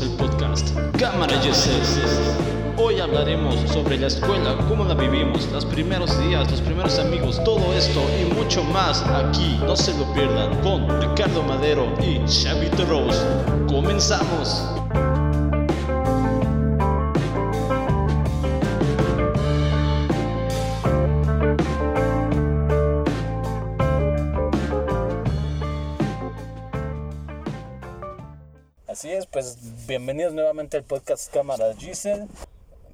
el podcast Cámara Yeses. Hoy hablaremos sobre la escuela, cómo la vivimos, los primeros días, los primeros amigos, todo esto y mucho más aquí. No se lo pierdan con Ricardo Madero y Xavi Rose. Comenzamos. Así es, pues bienvenidos nuevamente al podcast Cámara Giselle.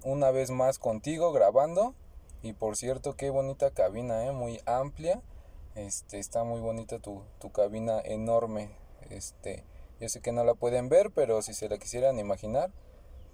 una vez más contigo grabando. Y por cierto, qué bonita cabina, ¿eh? muy amplia. Este, está muy bonita tu, tu cabina enorme. Este, yo sé que no la pueden ver, pero si se la quisieran imaginar,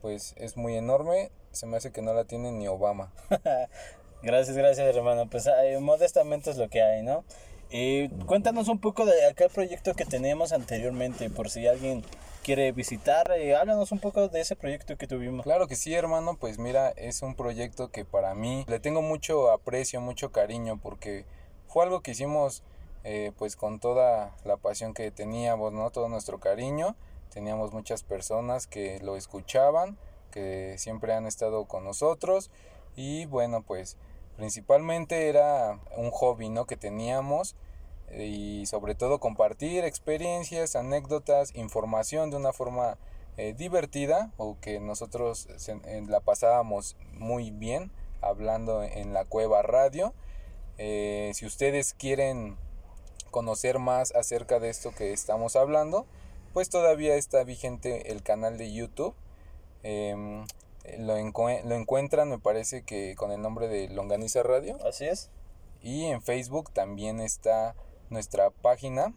pues es muy enorme. Se me hace que no la tiene ni Obama. Gracias, gracias hermano. Pues eh, modestamente es lo que hay, ¿no? Y cuéntanos un poco de aquel proyecto que teníamos anteriormente, por si alguien quiere visitar, eh, háblanos un poco de ese proyecto que tuvimos. Claro que sí, hermano, pues mira, es un proyecto que para mí le tengo mucho aprecio, mucho cariño, porque fue algo que hicimos eh, pues con toda la pasión que teníamos, ¿no? Todo nuestro cariño. Teníamos muchas personas que lo escuchaban, que siempre han estado con nosotros y bueno, pues principalmente era un hobby, ¿no? Que teníamos y sobre todo compartir experiencias, anécdotas, información de una forma eh, divertida o que nosotros se- eh, la pasábamos muy bien hablando en la cueva radio. Eh, si ustedes quieren conocer más acerca de esto que estamos hablando, pues todavía está vigente el canal de YouTube. Em, lo, encue- lo encuentran, me parece que con el nombre de Longaniza Radio. Así es. Y en Facebook también está nuestra página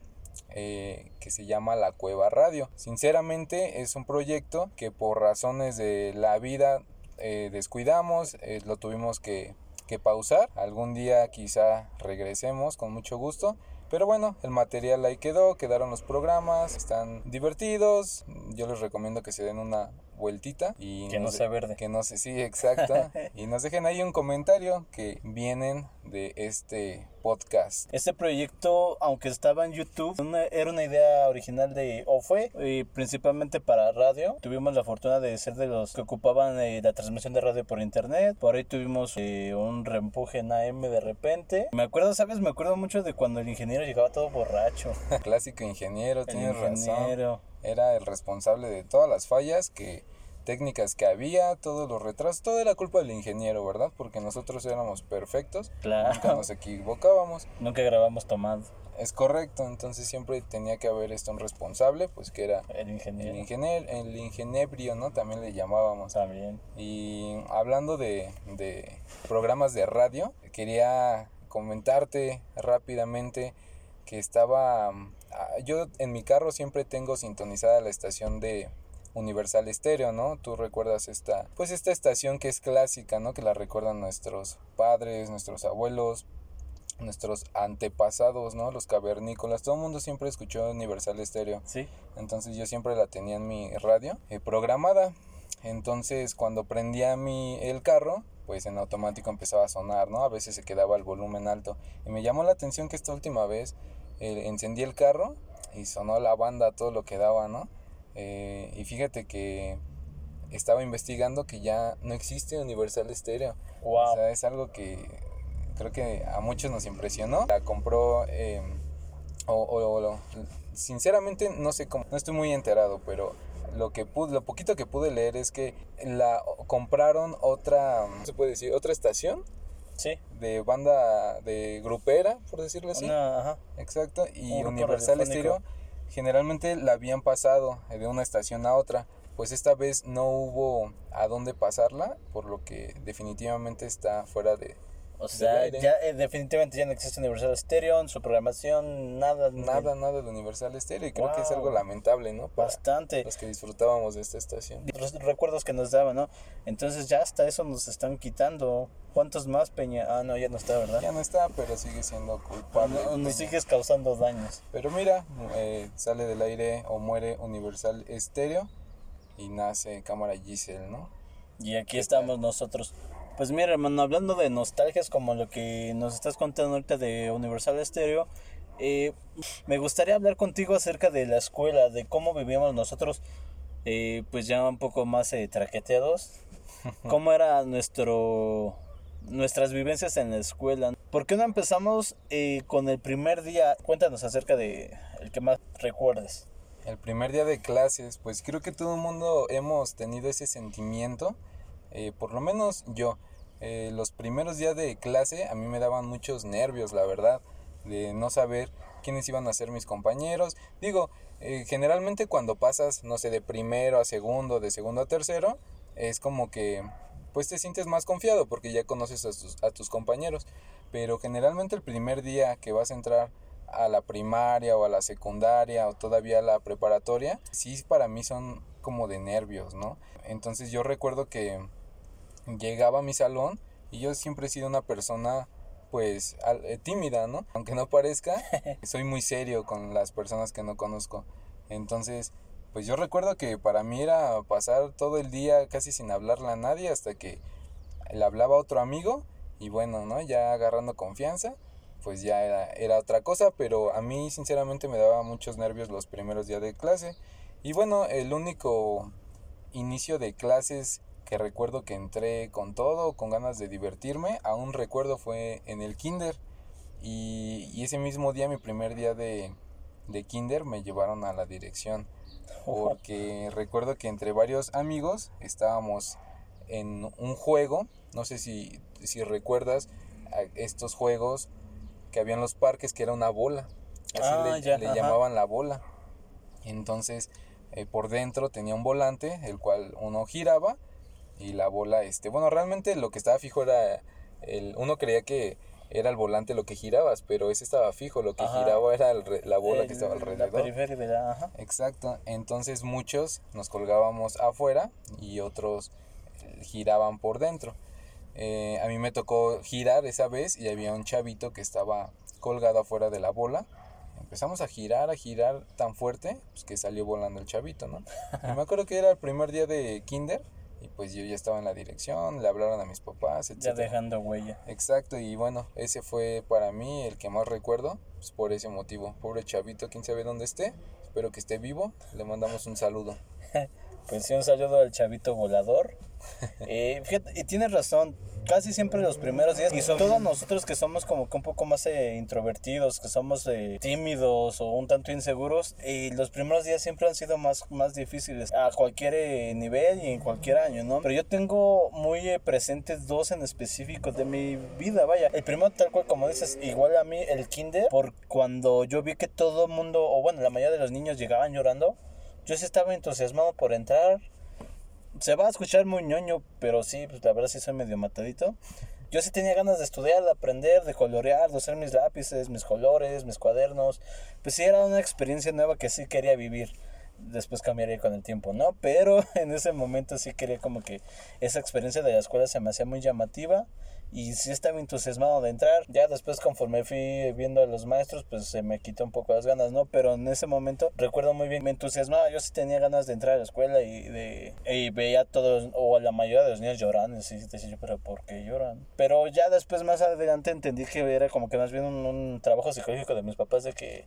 eh, que se llama La Cueva Radio. Sinceramente es un proyecto que por razones de la vida eh, descuidamos, eh, lo tuvimos que, que pausar. Algún día quizá regresemos con mucho gusto. Pero bueno, el material ahí quedó, quedaron los programas, están divertidos. Yo les recomiendo que se den una vueltita y Que no sea verde. que no sé, sí, exacto. y nos dejen ahí un comentario que vienen de este podcast. Este proyecto, aunque estaba en YouTube, una- era una idea original de, o fue eh, principalmente para radio. Tuvimos la fortuna de ser de los que ocupaban eh, la transmisión de radio por internet. Por ahí tuvimos eh, un reempuje en AM de repente. Me acuerdo, ¿sabes? Me acuerdo mucho de cuando el ingeniero llegaba todo borracho. Clásico ingeniero, El tienes razón. Era el responsable de todas las fallas que técnicas que había, todos los retrasos, todo era culpa del ingeniero, ¿verdad? Porque nosotros éramos perfectos, nunca Claro. nos equivocábamos. Nunca grabamos tomando. Es correcto, entonces siempre tenía que haber esto un responsable, pues que era El ingeniero. el ingeniero, el ¿no? También le llamábamos. También. Y hablando de, de programas de radio, quería comentarte rápidamente que estaba... ah, Yo en mi carro siempre tengo sintonizada la estación de Universal Estéreo, ¿no? Tú recuerdas esta, pues esta estación que es clásica, ¿no? Que la recuerdan nuestros padres, nuestros abuelos, nuestros antepasados, ¿no? Los cavernícolas, todo el mundo siempre escuchó Universal Estéreo. Sí. Entonces yo siempre la tenía en mi radio eh, programada. Entonces cuando prendía mi el carro, pues en automático empezaba a sonar, ¿no? A veces se quedaba el volumen alto. Y me llamó la atención que esta última vez eh, encendí el carro y sonó la banda todo lo que daba, ¿no? Eh, y fíjate que estaba investigando que ya no existe Universal Stereo. Wow. O sea, es algo que creo que a muchos nos impresionó. La compró, eh, o, o- sinceramente no sé cómo, no estoy muy enterado, pero lo que pude, lo poquito que pude leer es que la compraron otra, ¿cómo se puede decir? Otra estación Sí. de banda de grupera, por decirlo así. Una, ajá. Exacto, y Un Universal. Stereo generalmente la habían pasado de una estación a otra, pues esta vez no hubo a dónde pasarla, por lo que definitivamente está fuera de O sea, ya eh, definitivamente ya no existe Universal Stereo en su programación, nada. nada, nada de Universal Stereo y creo que es algo lamentable, ¿no? Para Bastante. los que disfrutábamos de esta estación. Los recuerdos que nos daban, ¿no? Entonces ya hasta eso nos están quitando. ¿Cuántos más, Peña? Ah, no, ya no está, ¿verdad? Ya no está, pero sigue siendo culpable. No- nos sigues causando daños. Pero mira, eh, sale del aire o muere Universal Stereo y nace Cámara Giselle, ¿no? Y aquí estamos nosotros. Pues mira, hermano, hablando de nostalgias como lo que nos estás contando ahorita de Universal Stereo, eh, me gustaría hablar contigo acerca de la escuela, de cómo vivíamos nosotros eh, pues ya un poco más eh, traqueteados. ¿Cómo era nuestro nuestras vivencias en la escuela? ¿Por qué no empezamos eh, con el primer día? Cuéntanos acerca de el que más recuerdes. El primer día de clases, pues creo que todo el mundo hemos tenido ese sentimiento, eh, por lo menos yo. Eh, los primeros días de clase a mí me daban muchos nervios, la verdad, de no saber quiénes iban a ser mis compañeros. Digo, eh, generalmente cuando pasas, no sé, de primero a segundo, de segundo a tercero, es como que pues te sientes más confiado porque ya conoces a tus, a tus compañeros. Pero generalmente el primer día que vas a entrar a la primaria o a la secundaria o todavía a la preparatoria, sí para mí son como de nervios, ¿no? Entonces yo recuerdo que llegaba a mi salón y yo siempre he sido una persona pues eh, tímida, ¿no? Aunque no parezca, soy muy serio con las personas que no conozco. Entonces, pues yo recuerdo que para mí era pasar todo el día casi sin hablarle a nadie hasta que le hablaba a otro amigo y bueno, ¿no? Ya agarrando confianza, pues ya era, era otra cosa, pero a mí sinceramente me daba muchos nervios los primeros días de clase. Y bueno, el único inicio de clases que recuerdo que entré con todo, con ganas de divertirme, aún recuerdo fue en el kinder. Y, y ese mismo día, mi primer día de, de kinder, me llevaron a la dirección. Porque recuerdo que entre varios amigos estábamos en un juego, no sé si, si recuerdas estos juegos que había en los parques que era una bola. Así Ah, le, ya, le ajá. llamaban la bola. Entonces, eh, por dentro tenía un volante, el cual uno giraba y la bola, este, bueno, realmente lo que estaba fijo era, el, uno creía que era el volante lo que girabas, pero ese estaba fijo, lo que Ajá. giraba era el la bola que estaba El- alrededor. La periferia. Ajá. Exacto, entonces muchos nos colgábamos afuera y otros eh, giraban por dentro. Eh, a mí me tocó girar esa vez y había un chavito que estaba colgado afuera de la bola. Empezamos a girar, a girar tan fuerte pues, que salió volando el chavito, ¿no? Y me acuerdo que era el primer día de kinder pues yo ya estaba en la dirección, le hablaron a mis papás, etc. Ya dejando huella. Exacto, y bueno, ese fue para mí el que más recuerdo, pues por ese motivo. Pobre chavito, quién sabe dónde esté, espero que esté vivo, le mandamos un saludo. Pues sí, un saludo al chavito volador. Eh, fíjate, y tienes razón, casi siempre los primeros días, y sobre todo nosotros que somos como que un poco más eh, introvertidos, que somos eh, tímidos o un tanto inseguros, y los primeros días siempre han sido más, más difíciles a cualquier eh, nivel y en cualquier año, ¿no? Pero yo tengo muy eh, presentes dos en específico de mi vida, vaya. El primero, tal cual como dices, igual a mí, el kinder, por cuando yo vi que todo el mundo, o bueno, la mayoría de los niños llegaban llorando, yo sí estaba entusiasmado por entrar. Se va a escuchar muy ñoño, pero sí, pues la verdad sí soy medio matadito. Yo sí tenía ganas de estudiar, de aprender, de colorear, de usar mis lápices, mis colores, mis cuadernos. Pues sí, era una experiencia nueva que sí quería vivir. Después cambiaría con el tiempo, ¿no? Pero en ese momento sí quería como que esa experiencia de la escuela se me hacía muy llamativa y sí estaba entusiasmado de entrar. Ya después conforme fui viendo a los maestros, pues se me quitó un poco las ganas, ¿no? Pero en ese momento recuerdo muy bien, me entusiasmaba, yo sí tenía ganas de entrar a la escuela y de y veía a todos o a la mayoría de los niños llorando, y decía pero ¿por qué lloran? Pero ya después más adelante entendí que era como que más bien un trabajo psicológico de mis papás de que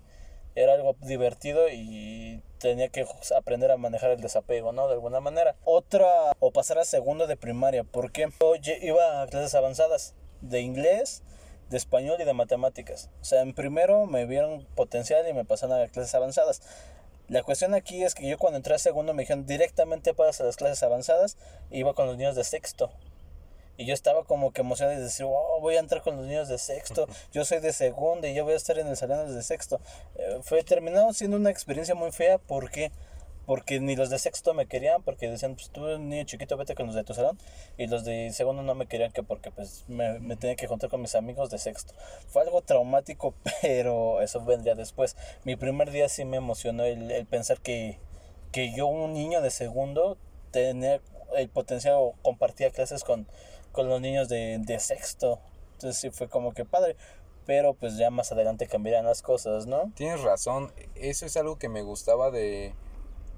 era algo divertido y tenía que aprender a manejar el desapego, ¿no? De alguna manera. Otra, o pasar a segundo de primaria, porque yo iba a clases avanzadas de inglés, de español y de matemáticas. O sea, en primero me vieron potencial y me pasaron a clases avanzadas. La cuestión aquí es que yo cuando entré a segundo me dijeron directamente pasas a las clases avanzadas, iba con los niños de sexto. Y yo estaba como que emocionado de decir, wow, voy a entrar con los niños de sexto, yo soy de segundo y yo voy a estar en el salón de sexto. Eh, fue terminado siendo una experiencia muy fea, ¿por qué? Porque ni los de sexto me querían, porque decían, pues tú, niño chiquito, vete con los de tu salón. Y los de segundo no me querían, que porque pues me, me tenía que juntar con mis amigos de sexto. Fue algo traumático, pero eso vendría después. Mi primer día sí me emocionó el, el pensar que, que yo, un niño de segundo, tenía el potencial o compartía clases con, con los niños de, de sexto. Entonces sí fue como que padre. Pero pues ya más adelante cambiarán las cosas, ¿no? Tienes razón, eso es algo que me gustaba de,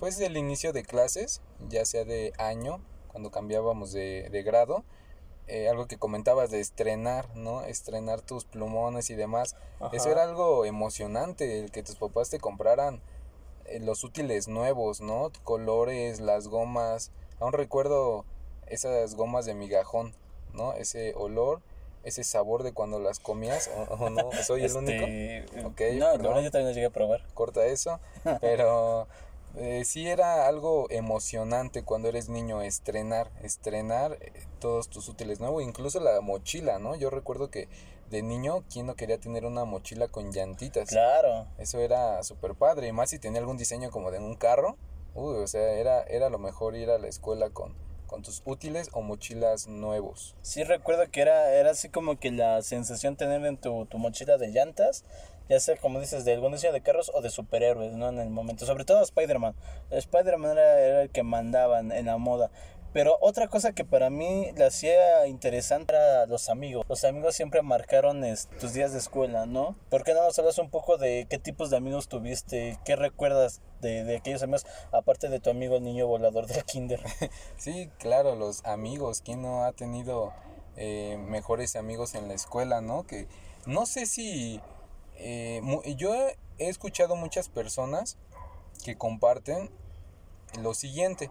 pues del inicio de clases, ya sea de año, cuando cambiábamos de, de grado, eh, algo que comentabas de estrenar, ¿no? Estrenar tus plumones y demás. Eso era algo emocionante, el que tus papás te compraran eh, los útiles nuevos, ¿no? Colores, las gomas. Aún recuerdo esas gomas de migajón, ¿no? Ese olor, ese sabor de cuando las comías, o, no, soy el único. Este, Ok, no, la perdón. verdad yo también lo llegué a probar. corta eso, pero eh, sí era algo emocionante cuando eres niño estrenar, estrenar eh, todos tus útiles nuevos, incluso la mochila, ¿no? Yo recuerdo que de niño, ¿quién no quería tener una mochila con llantitas? Claro. Eso era súper padre, y más si tenía algún diseño como de un carro, uy, o sea, era, era lo mejor ir a la escuela con, con útiles o mochilas nuevos. Sí recuerdo que era, era así como que la sensación tener en tu, tu mochila de llantas, ya sea como dices, de algún diseño de carros o de superhéroes, ¿no? En el momento, sobre todo Spider-Man. Spider-Man era el que mandaban en la moda. Pero otra cosa que para mí la hacía interesante era los amigos. Los amigos siempre marcaron tus días de escuela, ¿no? ¿Por qué no nos hablas un poco de qué tipos de amigos tuviste? ¿Qué recuerdas de, de aquellos amigos? Aparte de tu amigo el niño volador del kinder. Sí, claro, los amigos, ¿quién no ha tenido eh, mejores amigos en la escuela, no? Que no sé si... eh, yo he escuchado muchas personas que comparten lo siguiente.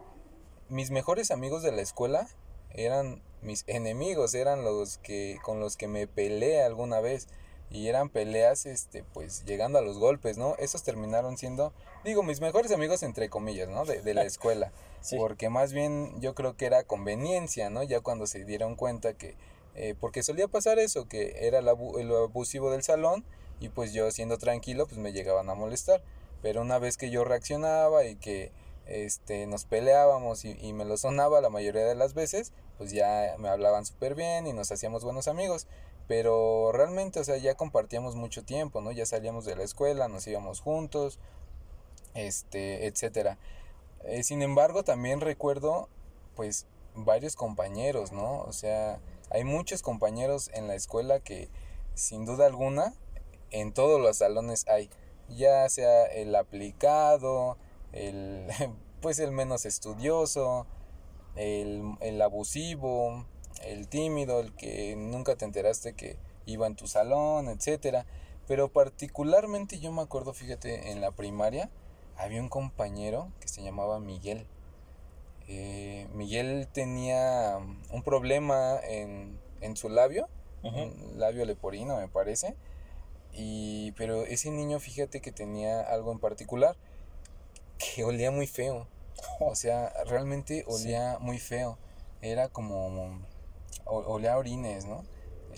Mis mejores amigos de la escuela eran mis enemigos, eran los que con los que me peleé alguna vez y eran peleas este pues llegando a los golpes, ¿no? Esos terminaron siendo digo mis mejores amigos entre comillas, ¿no? De, de la escuela. Sí. Porque más bien yo creo que era conveniencia, ¿no? Ya cuando se dieron cuenta que eh, porque solía pasar eso, que era el, abu- el abusivo del salón y pues yo siendo tranquilo pues me llegaban a molestar. Pero una vez que yo reaccionaba y que este, nos peleábamos y, y me lo sonaba la mayoría de las veces, pues ya me hablaban súper bien y nos hacíamos buenos amigos. Pero realmente, o sea, ya compartíamos mucho tiempo, ¿no? Ya salíamos de la escuela, nos íbamos juntos, este, etcétera. Eh, sin embargo, también recuerdo, pues, varios compañeros, ¿no? O sea, hay muchos compañeros en la escuela que, sin duda alguna, en todos los salones hay. Ya sea el aplicado, el, pues, el menos estudioso, el, el abusivo, el tímido, el que nunca te enteraste que iba en tu salón, etcétera. Pero particularmente yo me acuerdo, fíjate, en la primaria había un compañero que se llamaba Miguel. Eh, Miguel tenía un problema en, en su labio, un labio leporino me parece. Y, pero ese niño, fíjate que tenía algo en particular, que olía muy feo. O sea, realmente olía muy feo. Era como, o- olía a orines, ¿no?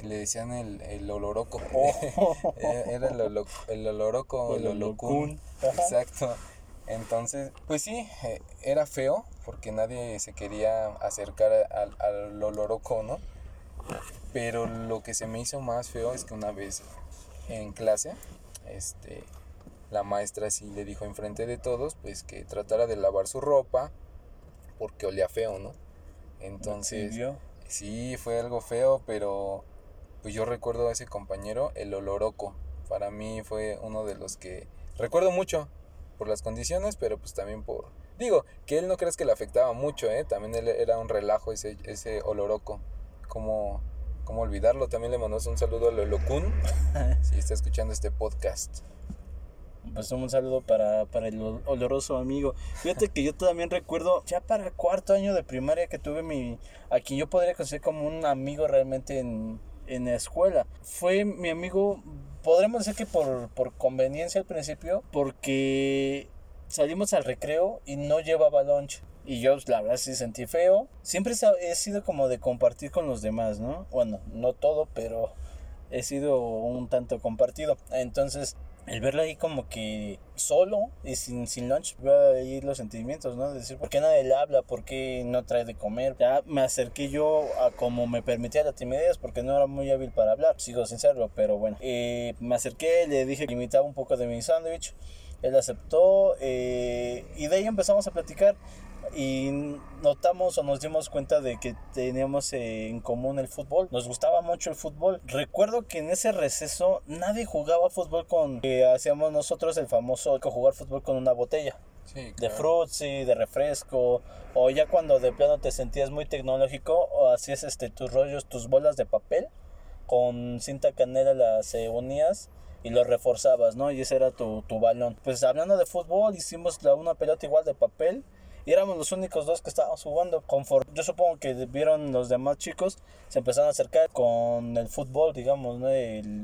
Le decían el, el oloroco. Oh. Era el, el oloroco, el olocún. Exacto. Entonces, pues sí, eh, era feo porque nadie se quería acercar al, al oloroco, ¿no? Pero lo que se me hizo más feo es que una vez en clase, este, la maestra sí le dijo enfrente de todos, pues que tratara de lavar su ropa porque olía feo, ¿no? Entonces. Sí, fue algo feo, pero pues yo recuerdo a ese compañero, el oloroco. Para mí fue uno de los que recuerdo mucho por las condiciones, pero pues también por... Digo, que él no crees que le afectaba mucho, ¿eh? También él era un relajo ese, ese oloroco. ¿Cómo, cómo olvidarlo? También le mandamos un saludo al Olocún, si está escuchando este podcast. Pues un saludo para, para el ol- oloroso amigo. Fíjate que yo también recuerdo, ya para cuarto año de primaria que tuve mi, a quien yo podría considerar como un amigo realmente en, en la escuela. Fue mi amigo, podremos decir que por, por conveniencia al principio, porque salimos al recreo y no llevaba lunch. Y yo, la verdad, sí sentí feo. Siempre he sido como de compartir con los demás, ¿no? Bueno, no todo, pero he sido un tanto compartido. Entonces, el verlo ahí como que solo y sin, sin lunch, veo ahí los sentimientos, ¿no? De decir, ¿por qué nadie le habla? ¿Por qué no trae de comer? Ya me acerqué yo a como me permitía la timidez porque no era muy hábil para hablar, sigo sin serlo, pero bueno. Eh, me acerqué, le dije que imitaba un poco de mi sándwich, él aceptó eh, y de ahí empezamos a platicar y notamos o nos dimos cuenta de que teníamos en común el fútbol. Nos gustaba mucho el fútbol. Recuerdo que en ese receso nadie jugaba fútbol con... que hacíamos nosotros el famoso que jugar fútbol con una botella. Sí, De claro. frutzi, de refresco, o ya cuando de plano te sentías muy tecnológico, o hacías este, tus rollos, tus bolas de papel, con cinta canela las eh, unías y lo reforzabas, ¿no? Y ese era tu, tu balón. Pues hablando de fútbol, hicimos la, una pelota igual de papel y éramos los únicos dos que estábamos jugando. Conforme, yo supongo que vieron los demás chicos, se empezaron a acercar con el fútbol, digamos, ¿no?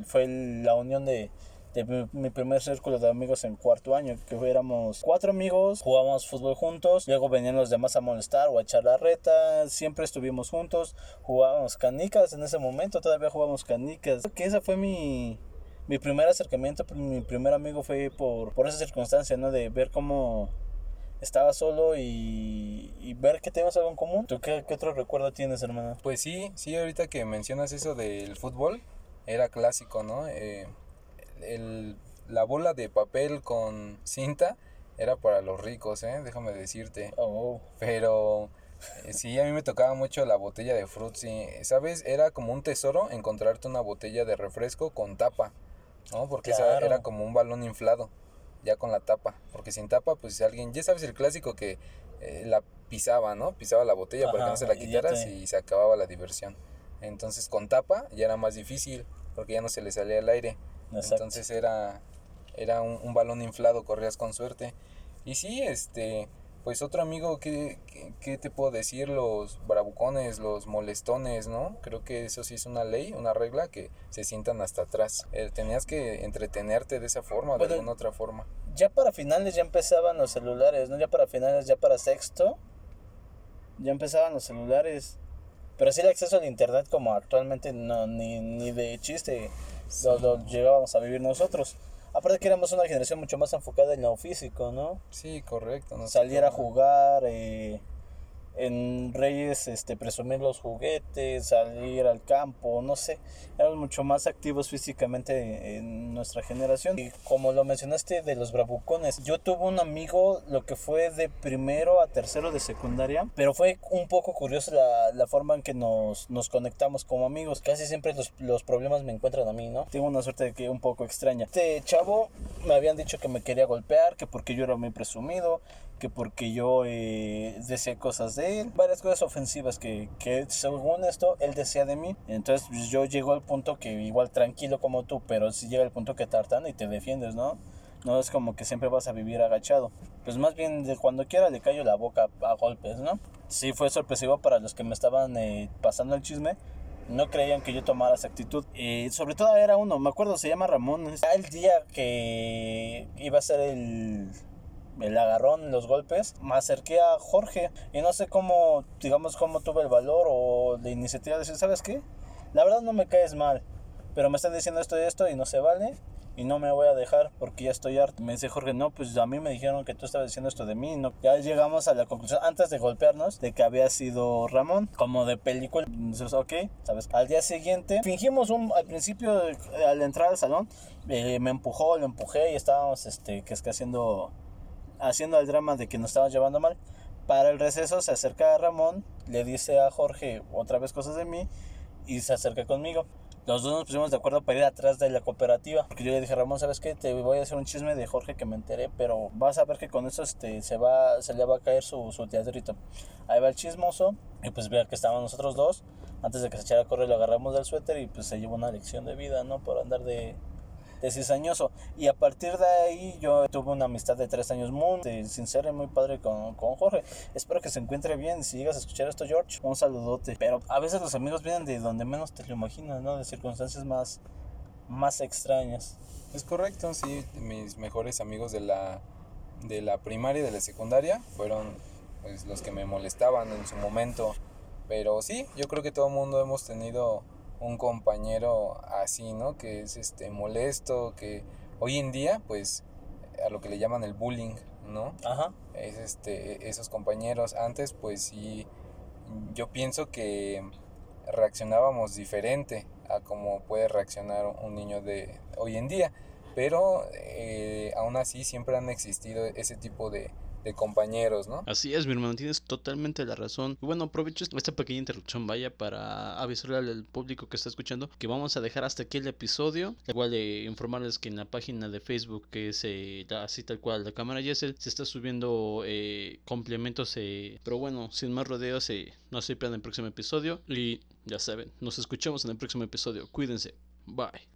fue la unión de, de mi, primer círculo de amigos en cuarto año, que éramos cuatro amigos, jugábamos fútbol juntos, luego venían los demás a molestar o a echar la reta, siempre estuvimos juntos, jugábamos canicas en ese momento, todavía jugábamos canicas. Que esa fue mi, mi primer acercamiento, mi primer amigo fue por, por esa circunstancia, ¿no? De ver cómo estaba solo y, y, ver que tenemos algo en común. ¿Tú qué, qué, otro recuerdo tienes, hermano? Pues sí, sí, ahorita que mencionas eso del fútbol, era clásico, ¿no? Eh, el, la bola de papel con cinta era para los ricos, ¿eh? Déjame decirte. Oh. Pero eh, sí, a mí me tocaba mucho la botella de Fruitsy. ¿Sabes? Era como un tesoro encontrarte una botella de refresco con tapa, ¿no? Porque esa era como un balón inflado, ya con la tapa. Porque sin tapa, pues si alguien, ya sabes el clásico que eh, la pisaba, ¿no? Pisaba la botella para que no se la quitaras y, y se acababa la diversión. Entonces con tapa ya era más difícil porque ya no se le salía el aire. Entonces era, era un, balón inflado, corrías con suerte. Y sí, este, pues otro amigo, ¿qué, ¿qué, te puedo decir? Los bravucones, los molestones, ¿no? Creo que eso sí es una ley, una regla que se sientan hasta atrás. Eh, tenías que entretenerte de esa forma, de alguna otra forma. Ya para finales ya empezaban los celulares, ¿no? Ya para finales, ya para sexto, ya empezaban los celulares. Pero sí el acceso al internet como actualmente no, ni, ni de chiste lo, llegábamos a vivir nosotros. Aparte que éramos una generación mucho más enfocada en lo físico, ¿no? Sí, correcto. No Salir a jugar, eh, en Reyes este, presumir los juguetes, salir al campo, no sé, éramos mucho más activos físicamente en nuestra generación. Y como lo mencionaste de los bravucones, yo tuve un amigo, lo que fue de primero a tercero de secundaria, pero fue un poco curioso la, la forma en que nos, nos conectamos como amigos. Casi siempre los, los problemas me encuentran a mí, ¿no? Tengo una suerte de que un poco extraña. Este chavo me habían dicho que me quería golpear, que porque yo era muy presumido, que porque yo eh, decía cosas de él, varias cosas ofensivas que, que según esto él decía de mí. Entonces pues, yo llego al punto que igual tranquilo como tú, pero si llega el punto que tartan y te defiendes, ¿no? No es como que siempre vas a vivir agachado. Pues más bien de cuando quiera le callo la boca a golpes, ¿no? Sí fue sorpresivo para los que me estaban eh, pasando el chisme. No creían que yo tomara esa actitud. Y sobre todo era uno, me acuerdo, se llama Ramón. El día que iba a ser el el agarrón, los golpes, me acerqué a Jorge y no sé cómo, digamos, cómo tuve el valor o la iniciativa de decir, ¿sabes qué? La verdad no me caes mal, pero me están diciendo esto y esto y no se vale y no me voy a dejar porque ya estoy harto. Me dice Jorge, no, pues a mí me dijeron que tú estabas diciendo esto de mí. No. Ya llegamos a la conclusión, antes de golpearnos, de que había sido Ramón, como de película. Entonces, ok, ¿sabes? Al día siguiente, fingimos un, al principio, al entrar al salón, eh, me empujó, lo empujé y estábamos, este, que es que haciendo haciendo el drama de que nos estábamos llevando mal. Para el receso se acerca a Ramón, le dice a Jorge otra vez cosas de mí y se acerca conmigo. Los dos nos pusimos de acuerdo para ir atrás de la cooperativa. Porque yo le dije, Ramón, ¿sabes qué? Te voy a hacer un chisme de Jorge que me enteré, pero vas a ver que con eso este, se, va, se le va a caer su, su teatrito. Ahí va el chismoso y pues vea que estaban nosotros dos. Antes de que se echara a correr lo agarramos del suéter y pues se llevó una lección de vida, ¿no? Por andar de, de cizañoso. Y a partir de ahí yo tuve una amistad de tres años muy sincera y muy padre con, con Jorge. Espero que se encuentre bien. Si llegas a escuchar esto, George, un saludote. Pero a veces los amigos vienen de donde menos te lo imaginas, ¿no? De circunstancias más, más extrañas. Es correcto, sí. Mis mejores amigos de la, de la primaria y de la secundaria fueron pues, los que me molestaban en su momento. Pero sí, yo creo que todo el mundo hemos tenido un compañero así, ¿no? Que es este molesto, que hoy en día, pues, a lo que le llaman el bullying, ¿no? Ajá. Es este, esos compañeros. Antes, pues sí, yo pienso que reaccionábamos diferente a como puede reaccionar un niño de hoy en día. Pero eh, aún así siempre han existido ese tipo de, de compañeros, ¿no? Así es, mi hermano, tienes totalmente la razón. Y bueno, aprovecho esta pequeña interrupción, vaya, para avisarle al público que está escuchando que vamos a dejar hasta aquí el episodio. Igual de informarles que en la página de Facebook, que es eh, así tal cual, la cámara Yesel, se está subiendo eh, complementos. Eh, pero bueno, sin más rodeos, no se pierdan el próximo episodio. Y ya saben, nos escuchamos en el próximo episodio. Cuídense. Bye.